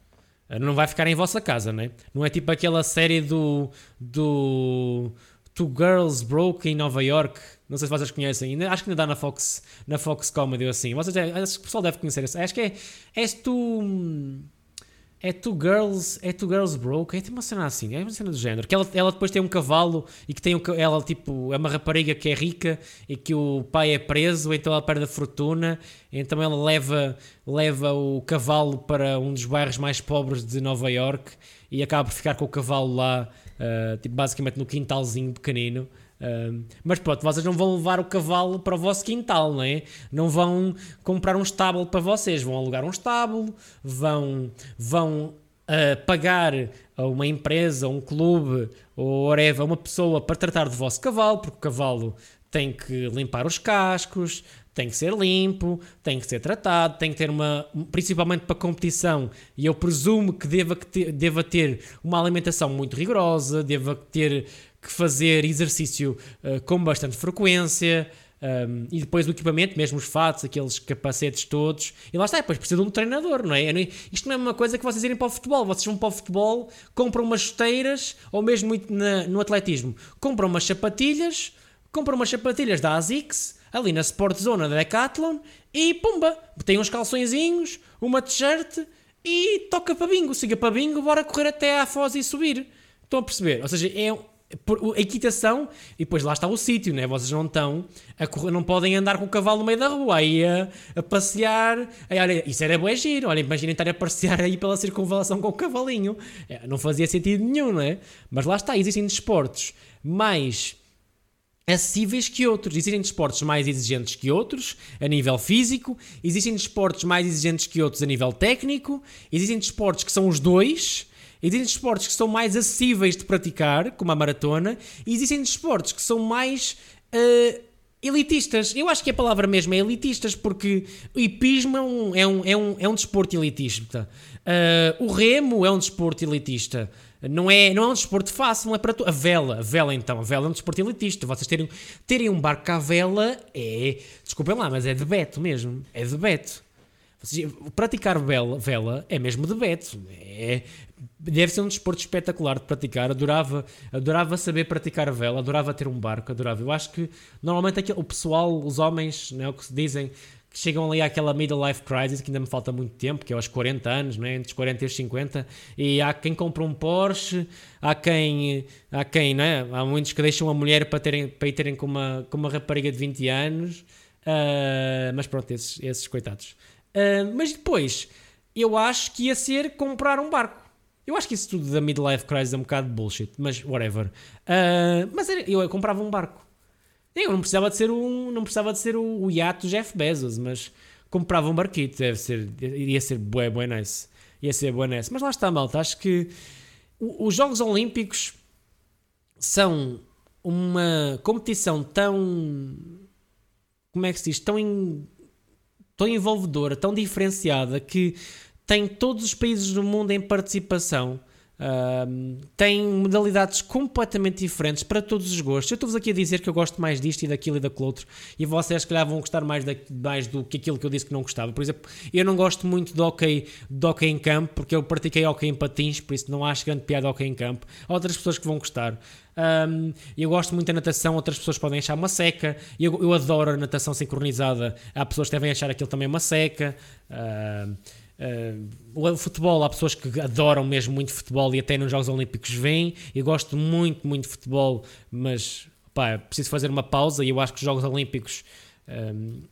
Uh, não vai ficar em vossa casa, não é? Não é tipo aquela série do. do Two Girls Broke em Nova York. Não sei se vocês conhecem. Acho que ainda dá na Fox, na Fox Comedy ou assim. Vocês, acho que o pessoal deve conhecer. Acho que é. És tu. É Two Girls, é Two Girls Broke, é tipo uma cena assim, é uma cena do género. Que ela, ela depois tem um cavalo e que tem um, ela tipo, é uma rapariga que é rica e que o pai é preso, então ela perde a fortuna, então ela leva, leva o cavalo para um dos bairros mais pobres de Nova York e acaba por ficar com o cavalo lá, uh, tipo, basicamente no quintalzinho pequenino. Mas pronto, vocês não vão levar o cavalo para o vosso quintal, não é? Não vão comprar um estábulo para vocês, vão alugar um estábulo, vão, vão uh, pagar a uma empresa, um clube ou whatever, uma pessoa para tratar do vosso cavalo, porque o cavalo tem que limpar os cascos, tem que ser limpo, tem que ser tratado, tem que ter uma, principalmente para competição, e eu presumo que deva, que deva ter uma alimentação muito rigorosa, deva ter que fazer exercício uh, com bastante frequência. Um, e depois o equipamento, mesmo os fatos, aqueles capacetes todos, e lá está, depois precisa de um treinador, não é? Isto não é uma coisa que vocês irem para o futebol, vocês vão para o futebol, compram umas chuteiras, ou mesmo na, no atletismo, compram umas sapatilhas, compram umas sapatilhas da ASICS, ali na Sport Zona da Decathlon, e pumba, tem uns calçõezinhos, uma t-shirt, e toca para bingo, siga para bingo, bora correr até à Foz e subir. Estão a perceber? Ou seja, é a equitação, e depois lá está o sítio, né? vocês não estão correr, não podem andar com o cavalo no meio da rua aí a, a passear. Aí, olha, isso era bué giro, olha, imaginem estar a passear aí pela circunvalação com o cavalinho, é, não fazia sentido nenhum, não é? Mas lá está, existem desportos mais acessíveis que outros. Existem desportos mais exigentes que outros a nível físico, existem desportos mais exigentes que outros a nível técnico, existem desportos que são os dois Existem desportos que são mais acessíveis de praticar, como a maratona, e existem desportos que são mais uh, elitistas. Eu acho que a palavra mesmo é elitistas, porque o hipismo é um, é um, é um, é um desporto elitista. Uh, o remo é um desporto elitista. Não é, não é um desporto fácil, não é para tu. A vela, a vela então, a vela é um desporto elitista. Vocês terem, terem um barco à vela é. Desculpem lá, mas é de beto mesmo. É de beto. Praticar vela, vela é mesmo de beto. É, deve ser um desporto espetacular de praticar. Adorava, adorava saber praticar vela, adorava ter um barco, adorava. Eu acho que normalmente aquele, o pessoal, os homens, né, o que se dizem, que chegam ali àquela middle life crisis, que ainda me falta muito tempo, que é aos 40 anos, né, entre os 40 e os 50, e há quem compra um Porsche, há quem, há quem, né, há muitos que deixam a mulher para, terem, para ir terem com uma, com uma rapariga de 20 anos, uh, mas pronto, esses, esses coitados. Uh, mas depois, eu acho que ia ser comprar um barco. Eu acho que isso tudo da midlife crisis é um bocado bullshit, mas whatever. Uh, mas era, eu comprava um barco. Eu não precisava de ser um, não precisava de ser o, o iate do Jeff Bezos, mas comprava um barquito, deve ser, iria ser bué, bué nice. Ia ser bué nice. Mas lá está, malta, acho que os Jogos Olímpicos são uma competição tão como é que se diz, tão in, tão envolvedora, tão diferenciada, que tem todos os países do mundo em participação. Tem modalidades completamente diferentes para todos os gostos. Eu estou-vos aqui a dizer que eu gosto mais disto e daquilo e daquele outro, e vocês, se calhar, vão gostar mais, da, mais do que aquilo que eu disse que não gostava. Por exemplo, eu não gosto muito de hockey, de hockey em campo, porque eu pratiquei hockey em patins, por isso não acho grande piada hockey em campo. Há outras pessoas que vão gostar. Um, eu gosto muito da natação, outras pessoas podem achar uma seca. Eu, eu adoro a natação sincronizada. Há pessoas que devem achar aquilo também uma seca. Uh, o futebol, há pessoas que adoram mesmo muito futebol e até nos Jogos Olímpicos vêm. Eu gosto muito, muito de futebol, mas pá, preciso fazer uma pausa e eu acho que os Jogos Olímpicos, um,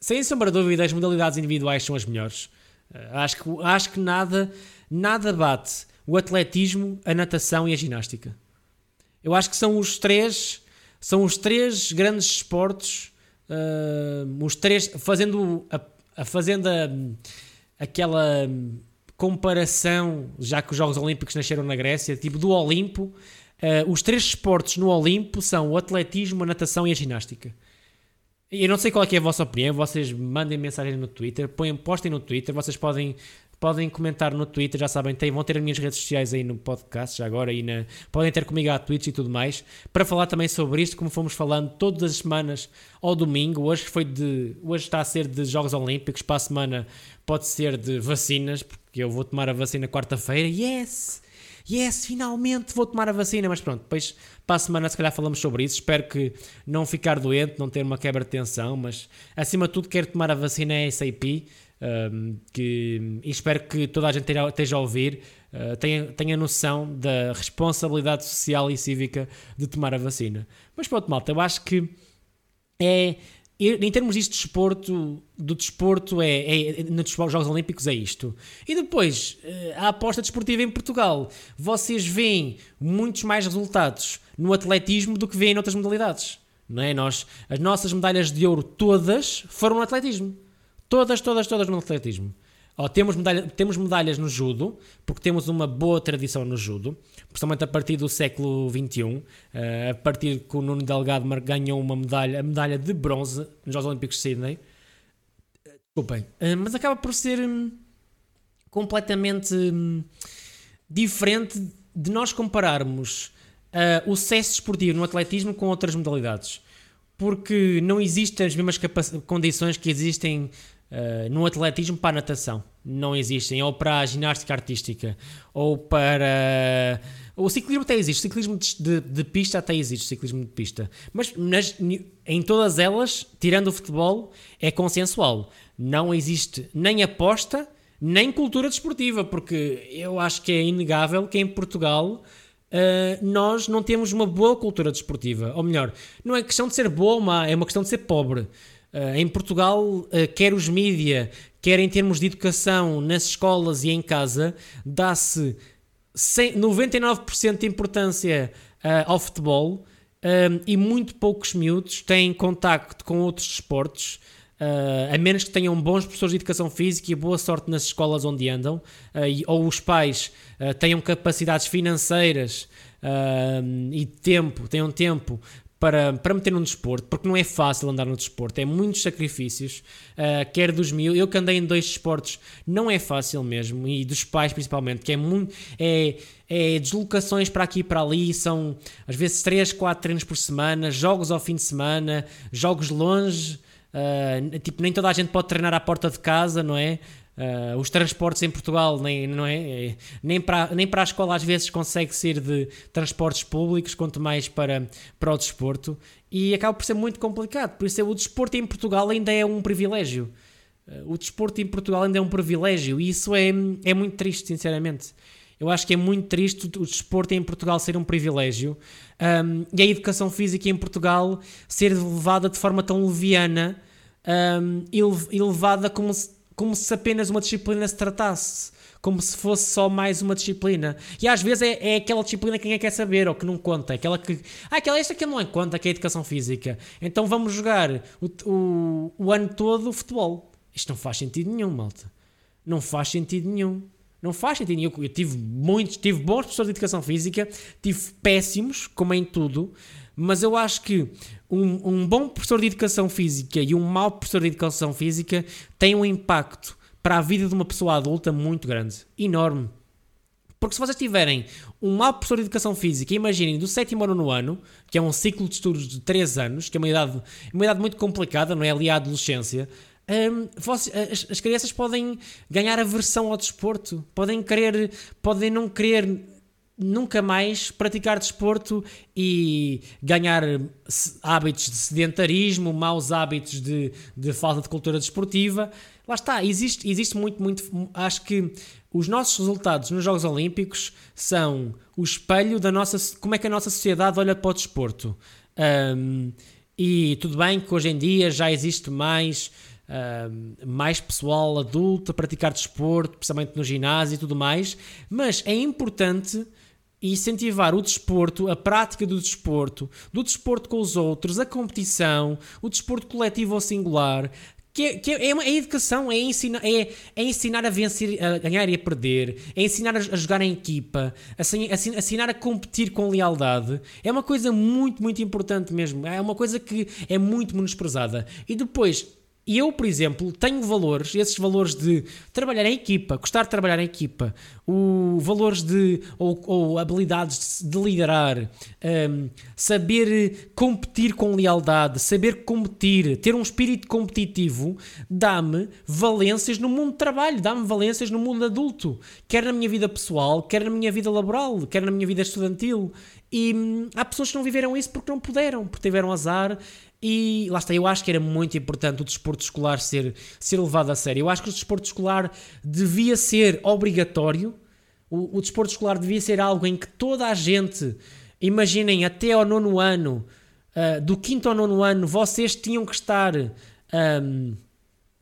sem sombra de dúvida, as modalidades individuais são as melhores. Uh, acho, que, acho que nada, nada bate o atletismo, a natação e a ginástica. Eu acho que são os três, são os três grandes esportes, uh, os três, fazendo a, a fazendo a, aquela comparação, já que os Jogos Olímpicos nasceram na Grécia, tipo do Olimpo, uh, os três esportes no Olimpo são o atletismo, a natação e a ginástica. Eu não sei qual é, é a vossa opinião, vocês mandem mensagem no Twitter, põem, postem no Twitter, vocês podem podem comentar no Twitter, já sabem, tem, vão ter as minhas redes sociais aí no podcast, já agora, e na, podem ter comigo à Twitch e tudo mais, para falar também sobre isto, como fomos falando todas as semanas ao domingo. Hoje foi de. Hoje está a ser de Jogos Olímpicos, para a semana pode ser de vacinas, porque eu vou tomar a vacina quarta-feira. Yes! Yes, finalmente vou tomar a vacina, mas pronto, depois para a semana se calhar falamos sobre isso. Espero que não ficar doente, não ter uma quebra de tensão, mas acima de tudo quero tomar a vacina SAP um, que, e espero que toda a gente esteja a ouvir, uh, tenha, tenha noção da responsabilidade social e cívica de tomar a vacina. Mas pronto, malta, eu acho que é em termos disto de desporto, do desporto é, é, nos Jogos Olímpicos é isto. E depois, eh, a aposta desportiva em Portugal. Vocês veem muitos mais resultados no atletismo do que veem noutras modalidades. Não é? Nós, as nossas medalhas de ouro todas foram no atletismo. Todas, todas, todas no atletismo. Oh, temos, medalha, temos medalhas no judo, porque temos uma boa tradição no judo, principalmente a partir do século XXI, uh, eh, a partir que o Nuno Delgado ganhou uma medalha, a medalha de bronze nos Jogos Olímpicos de Sydney. Desculpem, uh, mas acaba por ser um, completamente um, diferente de nós compararmos o sucesso esportivo no atletismo com outras modalidades, porque não existem as mesmas condições que existem Uh, no atletismo para a natação não existem, ou para a ginástica artística, ou para. O ciclismo até existe, o ciclismo de, de, pista até existe, ciclismo de pista. Mas nas, em todas elas, tirando o futebol, é consensual. Não existe nem aposta, nem cultura desportiva, porque eu acho que é inegável que em Portugal. Uh, nós não temos uma boa cultura desportiva. Ou melhor, não é questão de ser boa ou má, é uma questão de ser pobre. Uh, em Portugal, uh, quer os mídia, quer em termos de educação nas escolas e em casa, dá-se 99% de importância uh, ao futebol e muito poucos miúdos têm contacto com outros desportos. Uh, a menos que tenham bons professores de educação física e boa sorte nas escolas onde andam, uh, e, ou os pais uh, tenham capacidades financeiras e tempo, tenham tempo para, para meter num desporto, porque não é fácil andar no desporto, é muitos sacrifícios, uh, quer dos mil, eu que andei em dois desportos, não é fácil mesmo, e dos pais principalmente, que é muito, é, é deslocações para aqui e para ali, são às vezes 3, 4 treinos por semana, jogos ao fim de semana, jogos longe, uh, tipo, nem toda a gente pode treinar à porta de casa, não é? Uh, os transportes em Portugal nem, não é, é, nem, para, nem para a escola às vezes consegue ser de transportes públicos, quanto mais para, para o desporto, e acaba por ser muito complicado. Por isso, é, o desporto em Portugal ainda é um privilégio. Uh, o desporto em Portugal ainda é um privilégio, e isso é, é muito triste, sinceramente. Eu acho que é muito triste o desporto em Portugal ser um privilégio um, e a educação física em Portugal ser levada de forma tão leviana um, e levada como se como se apenas uma disciplina se tratasse, como se fosse só mais uma disciplina. E às vezes é, é aquela disciplina que ninguém quer saber ou que não conta, aquela que. Ah, aquela, esta que não é conta, que é a educação física. Então vamos jogar o, o, o ano todo futebol. Isto não faz sentido nenhum, malta. Não faz sentido nenhum. Não faz sentido nenhum. Eu tive muitos, tive bons professores de educação física, tive péssimos, como em tudo, mas eu acho que um, um bom professor de educação física e um mau professor de educação física têm um impacto para a vida de uma pessoa adulta muito grande, enorme. Porque se vocês tiverem um mau professor de educação física, imaginem do sétimo ano no ano, que é um ciclo de estudos de 3 anos, que é uma idade, uma idade muito complicada, não é? Ali à adolescência, um, as, as, crianças podem ganhar aversão ao desporto, podem querer, podem não querer nunca mais praticar desporto e ganhar hábitos de sedentarismo, maus hábitos de, de falta de cultura desportiva. Lá está, existe, existe muito, muito. Acho que os nossos resultados nos Jogos Olímpicos são o espelho da nossa. como é que a nossa sociedade olha para o desporto. Um, e tudo bem que hoje em dia já existe mais. mais pessoal adulto a praticar desporto, principalmente no ginásio e tudo mais, mas é importante e incentivar o desporto, a prática do desporto, do desporto com os outros, a competição, o desporto coletivo ou singular, que é, que é, uma, é educação, é ensinar, é, é ensinar a vencer, a ganhar e a perder, é ensinar a, a jogar em equipa, a, ensinar a competir com lealdade. É uma coisa muito, muito importante mesmo. É uma coisa que é muito menosprezada. E depois, e eu, por exemplo, tenho valores, esses valores de trabalhar em equipa, gostar de trabalhar em equipa, o, valores de, ou, ou habilidades de liderar, um, saber competir com lealdade, saber competir, ter um espírito competitivo, dá-me valências no mundo de trabalho, dá-me valências no mundo adulto, quer na minha vida pessoal, quer na minha vida laboral, quer na minha vida estudantil. E hum, há pessoas que não viveram isso porque não puderam, porque tiveram azar E lá está, eu acho que era muito importante o desporto escolar ser, ser levado a sério. Eu acho que o desporto escolar devia ser obrigatório. O, o desporto escolar devia ser algo em que toda a gente, imaginem, até ao nono ano, uh, do quinto ao nono ano, vocês tinham que estar. Um,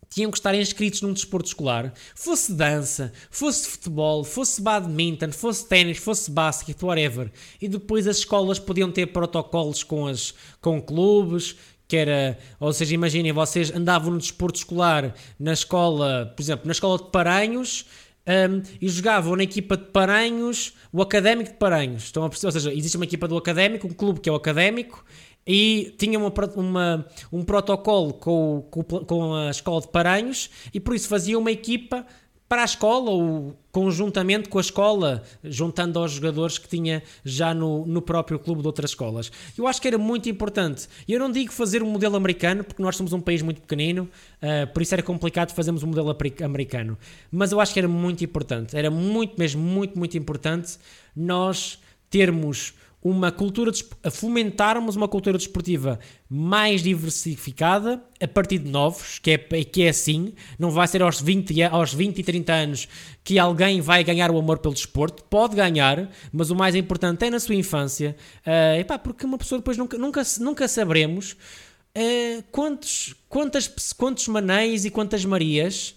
tinham que estar inscritos num desporto escolar, fosse dança, fosse futebol, fosse badminton, fosse ténis, fosse basquete, whatever. E depois as escolas podiam ter protocolos com, as, com clubes, que era, ou seja, imaginem, vocês andavam no desporto escolar na escola, por exemplo, na escola de Paranhos, um, e jogavam na equipa de Paranhos, o Académico de Paranhos. Estão a perceber? Ou seja, existe uma equipa do Académico, um clube que é o Académico, e tinha uma, uma, um protocolo com, com, com, a escola de Paranhos e por isso fazia uma equipa para a escola ou conjuntamente com a escola, juntando aos jogadores que tinha já no, no próprio clube de outras escolas. Eu acho que era muito importante. Eu não digo fazer um modelo americano, porque nós somos um país muito pequenino, uh, por isso era complicado fazermos um modelo americano. Mas eu acho que era muito importante, era muito mesmo, muito, muito importante nós termos uma cultura a fomentarmos uma cultura desportiva mais diversificada a partir de novos, que é, que é assim, não vai ser aos 20, aos 20 e 30 anos que alguém vai ganhar o amor pelo desporto, pode ganhar, mas o mais importante é na sua infância, uh, epá, porque uma pessoa depois nunca, nunca, nunca saberemos uh, quantos, quantas, quantos manéis e quantas marias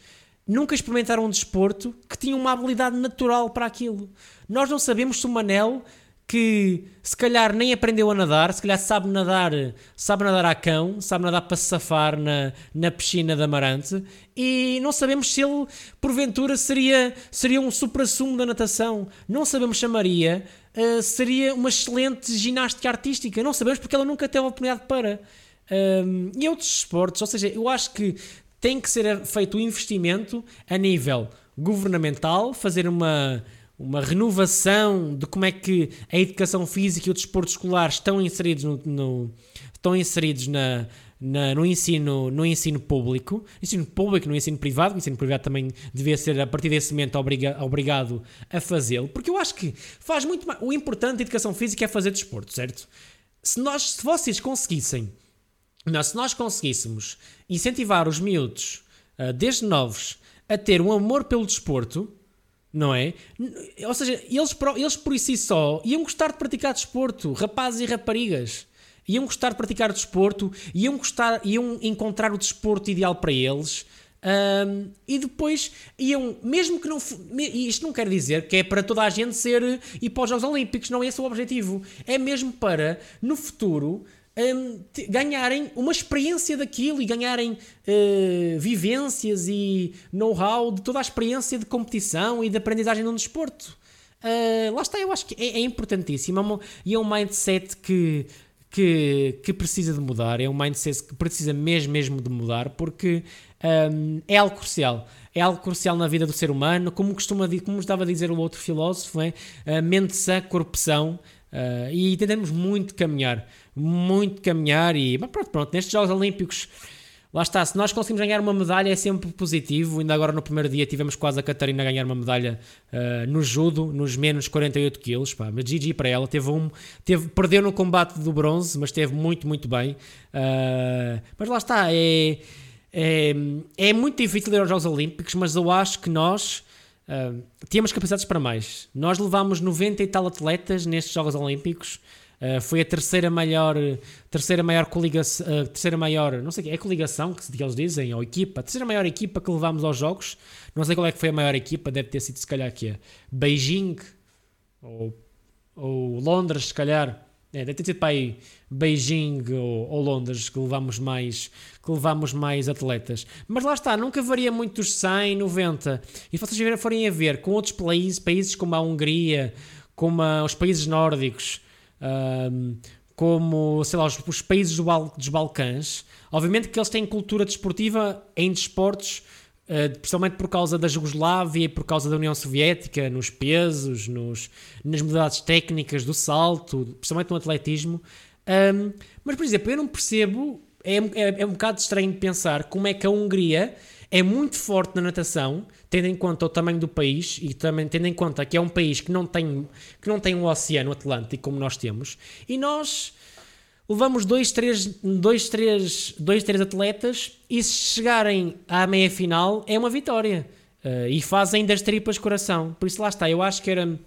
nunca experimentaram um desporto que tinha uma habilidade natural para aquilo. Nós não sabemos se o Manel que se calhar nem aprendeu a nadar, se calhar sabe nadar, sabe nadar a cão, sabe nadar para se safar na, na piscina de Amarante e não sabemos se ele porventura seria, seria um supra-sumo da natação. Não sabemos se a Maria uh, seria uma excelente ginástica artística. Não sabemos porque ela nunca teve a oportunidade para. Um, e outros esportes, ou seja, eu acho que tem que ser feito o um investimento a nível governamental, fazer uma uma renovação de como é que a educação física e o desporto escolar estão inseridos no, no estão inseridos na, na, no, ensino, no ensino público, ensino público, no ensino privado, o ensino privado também devia ser a partir desse momento obriga, obrigado a fazê-lo, porque eu acho que faz muito mais. O importante da educação física é fazer desporto, certo? Se, nós, se vocês conseguissem, se nós conseguíssemos incentivar os miúdos, uh, desde novos, a ter um amor pelo desporto, não é? Ou seja, eles, eles por si só iam gostar de praticar desporto, rapazes e raparigas. Iam gostar de praticar desporto, iam, gostar, iam encontrar o desporto ideal para eles. Um, e depois iam, mesmo que não. Isto não quer dizer que é para toda a gente ser ir para os Jogos Olímpicos, não é esse o objetivo. É mesmo para, no futuro, um, ganharem uma experiência daquilo e ganharem uh, vivências e know-how de toda a experiência de competição e de aprendizagem num desporto. Uh, lá está, eu acho que é, é importantíssimo é e é um mindset que, que, que, precisa de mudar, é um mindset que precisa mesmo, mesmo de mudar, porque um, é algo crucial. É algo crucial na vida do ser humano, como costuma como estava a dizer o outro filósofo, é? Mente sã, corpo são, uh, e tentamos muito caminhar muito caminhar e mas pronto, pronto, nestes Jogos Olímpicos lá está, se nós conseguimos ganhar uma medalha é sempre positivo, ainda agora no primeiro dia tivemos quase a Catarina a ganhar uma medalha uh, no judo, nos menos 48 quilos, mas GG para ela, teve um, teve, perdeu no combate do bronze, mas teve muito, muito bem, uh, mas lá está, é, é, é muito difícil ir aos Jogos Olímpicos, mas eu acho que nós temos capacidades para mais, nós levámos 90 e tal atletas nestes Jogos Olímpicos, Uh, foi a terceira maior, terceira maior coligação, uh, terceira maior, não sei é coligação que, que eles dizem, ou equipa, a terceira maior equipa que levámos aos jogos. Não sei qual é que foi a maior equipa, deve ter sido se calhar Beijing ou, ou Londres, se calhar. É, deve ter sido para aí Beijing ou, ou, Londres que levamos mais que mais atletas. Mas lá está, nunca varia muito dos 100, 90. E se vocês forem a ver com outros países, países como a Hungria, como a, os países nórdicos, um, como, sei lá, os, os países do dos Balcãs. Obviamente que eles têm cultura desportiva em desportos, uh, principalmente por causa da Jugoslávia e por causa da União Soviética, nos pesos, nos, nas modalidades técnicas do salto, principalmente no atletismo. Um, mas, por exemplo, eu não percebo, é, é, é um bocado estranho pensar como é que a Hungria é muito forte na natação, tendo em conta o tamanho do país e também tendo em conta que é um país que não tem, que não tem um oceano Atlântico como nós temos, e nós levamos dois, três, dois, três, dois, três atletas e se chegarem à meia final é uma vitória. Uh, e fazem das tripas coração. Por isso lá está, eu acho que era,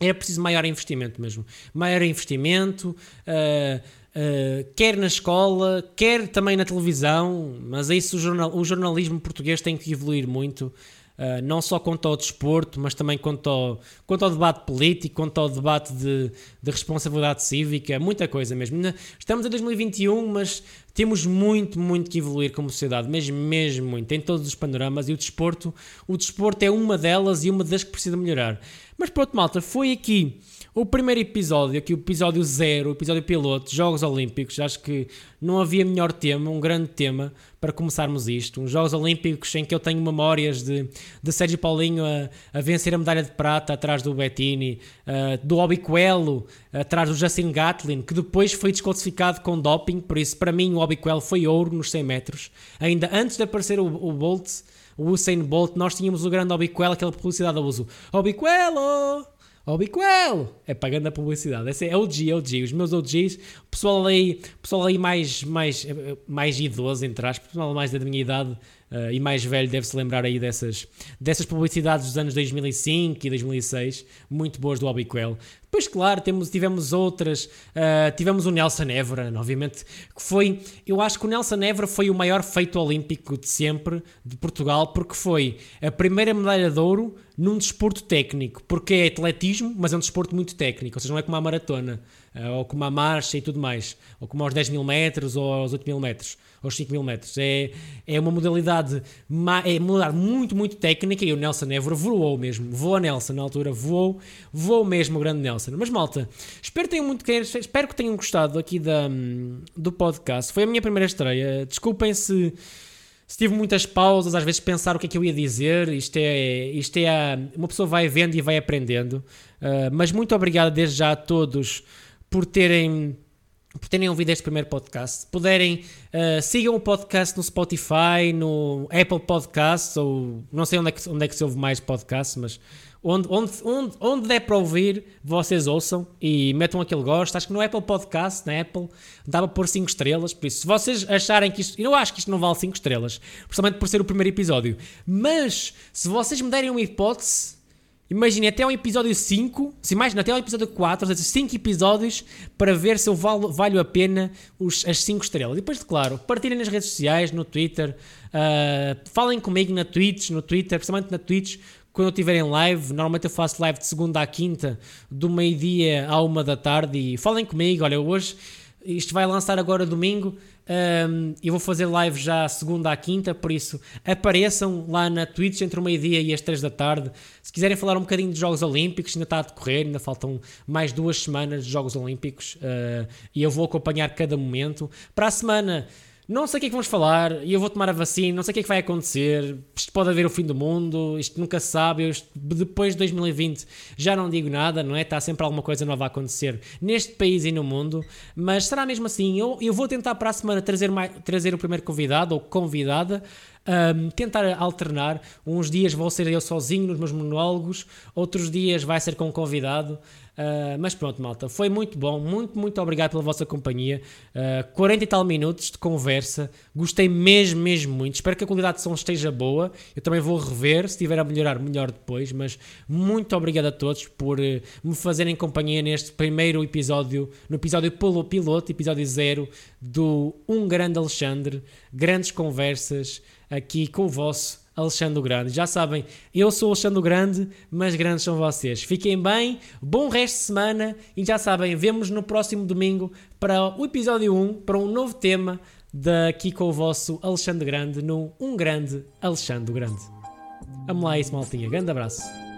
era preciso maior investimento mesmo. Maior investimento, uh, uh, quer na escola, quer também na televisão, mas é isso o, jornal, o jornalismo português tem que evoluir muito. Uh, não só quanto ao desporto, mas também quanto ao, quanto ao debate político, quanto ao debate de, de responsabilidade cívica, muita coisa mesmo. Estamos em 2021, mas temos muito, muito que evoluir como sociedade, mesmo, mesmo muito, em todos os panoramas, e o desporto, o desporto é uma delas e uma das que precisa melhorar. Mas pronto, malta, foi aqui o primeiro episódio, aqui o episódio zero, o episódio piloto, Jogos Olímpicos, acho que não havia melhor tema, um grande tema para começarmos isto. Uns Jogos Olímpicos em que eu tenho memórias de, de Sérgio Paulinho a, a vencer a medalha de prata atrás do Bettini, uh, do Obiquelo atrás do Justin Gatlin, que depois foi desclassificado com doping, por isso para mim o Obiquelo foi ouro nos 100 metros. Ainda antes de aparecer o, o Bolt, o Usain Bolt, nós tínhamos o grande Obiquelo, aquela publicidade a uso. Obiquelo! Ó oh, Bicoel! É pagando a publicidade. Esse é OG, OG. Os meus OGs, o pessoal aí, pessoal aí mais, mais, mais idoso, entre aspas, pessoal mais da minha idade uh, e mais velho deve-se lembrar aí dessas, dessas publicidades dos anos 2005 e 2006, muito boas do Obiquel. Depois, claro, temos, tivemos outras. Uh, tivemos o Nelson Évora, obviamente, que foi. Eu acho que o Nelson Évora foi o maior feito olímpico de sempre de Portugal, porque foi a primeira medalha de ouro num desporto técnico, porque é atletismo, mas é um desporto muito técnico, ou seja, não é como a maratona, ou como a marcha e tudo mais, ou como aos 10 mil metros ou aos 8 mil metros aos 5 mil metros. É, é uma modalidade, é modalidade muito, muito técnica e o Nelson Évora voou mesmo. Voou Nelson na altura, voou, voou mesmo o grande Nelson. Mas malta, espero tenham, muito, espero que tenham gostado aqui da, do podcast. Foi a minha primeira estreia. Desculpem se se tive muitas pausas, às vezes pensar o que é que eu ia dizer, isto é, isto é uma pessoa vai vendo e vai aprendendo. Uh, mas muito obrigado desde já a todos por terem por terem ouvido este primeiro podcast. Se puderem, uh, sigam o podcast no Spotify, no Apple Podcasts, ou não sei onde é que, onde é que se ouve mais podcasts, mas onde, onde, onde, onde der para ouvir, vocês ouçam e metam aquele gosto. Acho que no Apple Podcast, na Apple, dava por 5 estrelas. Por isso, se vocês acharem que isto. Eu acho que isto não vale 5 estrelas, principalmente por ser o primeiro episódio. Mas, se vocês me derem uma hipótese Imagine até o episódio 5, se até o episódio 4, ou seja, 5 episódios para ver se eu valo, valho a pena os, as 5 estrelas. Depois, claro, partilhem nas redes sociais, no Twitter, uh, falem comigo na Twitch, no Twitter, principalmente na Twitch, quando eu estiver em live. Normalmente eu faço live de segunda à quinta, do meio-dia à uma da tarde. E falem comigo, olha, hoje isto vai lançar agora domingo. Um, eu vou fazer live já segunda à quinta, por isso apareçam lá na Twitch entre o meio-dia e as três da tarde. Se quiserem falar um bocadinho de Jogos Olímpicos, ainda está a decorrer, ainda faltam mais duas semanas de Jogos Olímpicos uh, e eu vou acompanhar cada momento. Para a semana não sei o que é que vamos falar e eu vou tomar a vacina, não sei o que é que vai acontecer. Isto pode haver o fim do mundo, isto nunca se sabe. Eu, depois de 2020 já não digo nada, não é? Está sempre alguma coisa nova a acontecer neste país e no mundo, mas será mesmo assim. Eu, eu vou tentar para a semana trazer, mais, trazer o primeiro convidado ou convidada. Um, tentar alternar. Uns dias vou ser eu sozinho nos meus monólogos, outros dias vai ser com um convidado. Uh, mas pronto, malta, foi muito bom. Muito, muito obrigado pela vossa companhia. Uh, ah, 40 e tal minutos de conversa. Gostei mesmo, mesmo muito. Espero que a qualidade de som esteja boa. Eu também vou rever. Se estiver a melhorar, melhor depois. Mas muito obrigado a todos por uh, me fazerem companhia neste primeiro episódio, no episódio piloto, episódio zero do Um Grande Alexandre. Grandes conversas aqui com o vosso Alexandre Grande. Já sabem, eu sou Alexandre Grande, mas grandes são vocês. Fiquem bem, bom resto de semana e já sabem, vemos no próximo domingo para o episódio 1, para um novo tema daqui com o vosso Alexandre Grande no Um Grande Alexandre Grande. Vamos lá isso, maltinha. Grande abraço.